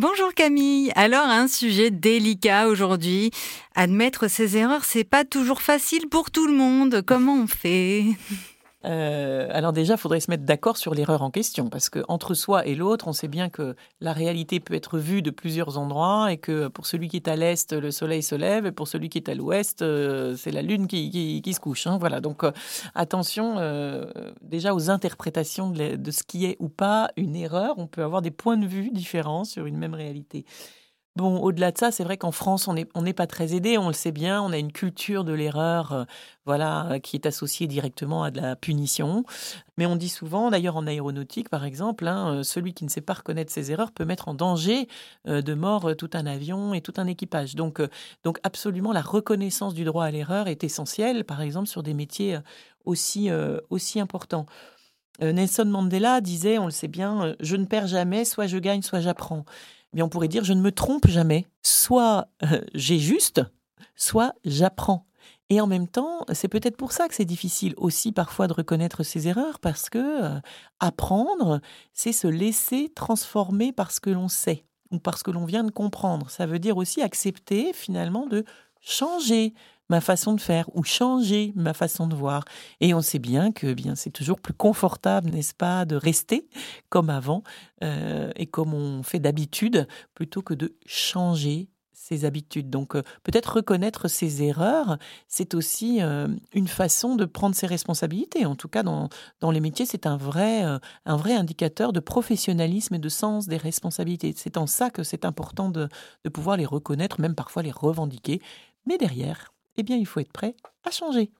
Bonjour Camille. Alors un sujet délicat aujourd'hui. Admettre ses erreurs, c'est pas toujours facile pour tout le monde. Comment on fait? Euh, alors déjà, il faudrait se mettre d'accord sur l'erreur en question, parce que entre soi et l'autre, on sait bien que la réalité peut être vue de plusieurs endroits, et que pour celui qui est à l'est, le soleil se lève, et pour celui qui est à l'ouest, euh, c'est la lune qui, se couche. Hein. voilà. Donc euh, attention déjà aux interprétations de, de, ce qui est ou pas une erreur. On peut avoir des points de vue différents sur une même réalité. Bon, au-delà de ça, c'est vrai qu'en France, on n'est on pas très aidé, on le sait bien, on a une culture de l'erreur euh, voilà, euh, qui est associée directement à de la punition. Mais on dit souvent, d'ailleurs en aéronautique par exemple, hein, euh, celui qui ne sait pas reconnaître ses erreurs peut mettre en danger de mort tout un avion et tout un équipage. Donc, donc absolument, la reconnaissance du droit à l'erreur est essentielle, par exemple sur des métiers aussi, aussi importants. Nelson Mandela disait, on le sait bien, je ne perds jamais, soit je gagne, soit j'apprends on pourrait dire je ne me trompe jamais. Soit euh, j'ai juste, soit j'apprends. Et en même temps, c'est peut-être pour ça que c'est difficile aussi parfois de reconnaître ses erreurs, parce que euh, apprendre, c'est se laisser transformer par ce que l'on sait ou parce que l'on vient de comprendre. Ça veut dire aussi accepter finalement de changer ma façon de faire ou changer ma façon de voir. Et on sait bien que bien c'est toujours plus confortable, n'est-ce pas, de rester comme avant euh, et comme on fait d'habitude plutôt que de changer ses habitudes. Donc euh, peut-être reconnaître ses erreurs, c'est aussi euh, une façon de prendre ses responsabilités. En tout cas, dans, dans les métiers, c'est un vrai, un vrai indicateur de professionnalisme et de sens des responsabilités. C'est en ça que c'est important de, de pouvoir les reconnaître, même parfois les revendiquer. Mais derrière, eh bien, il faut être prêt à changer.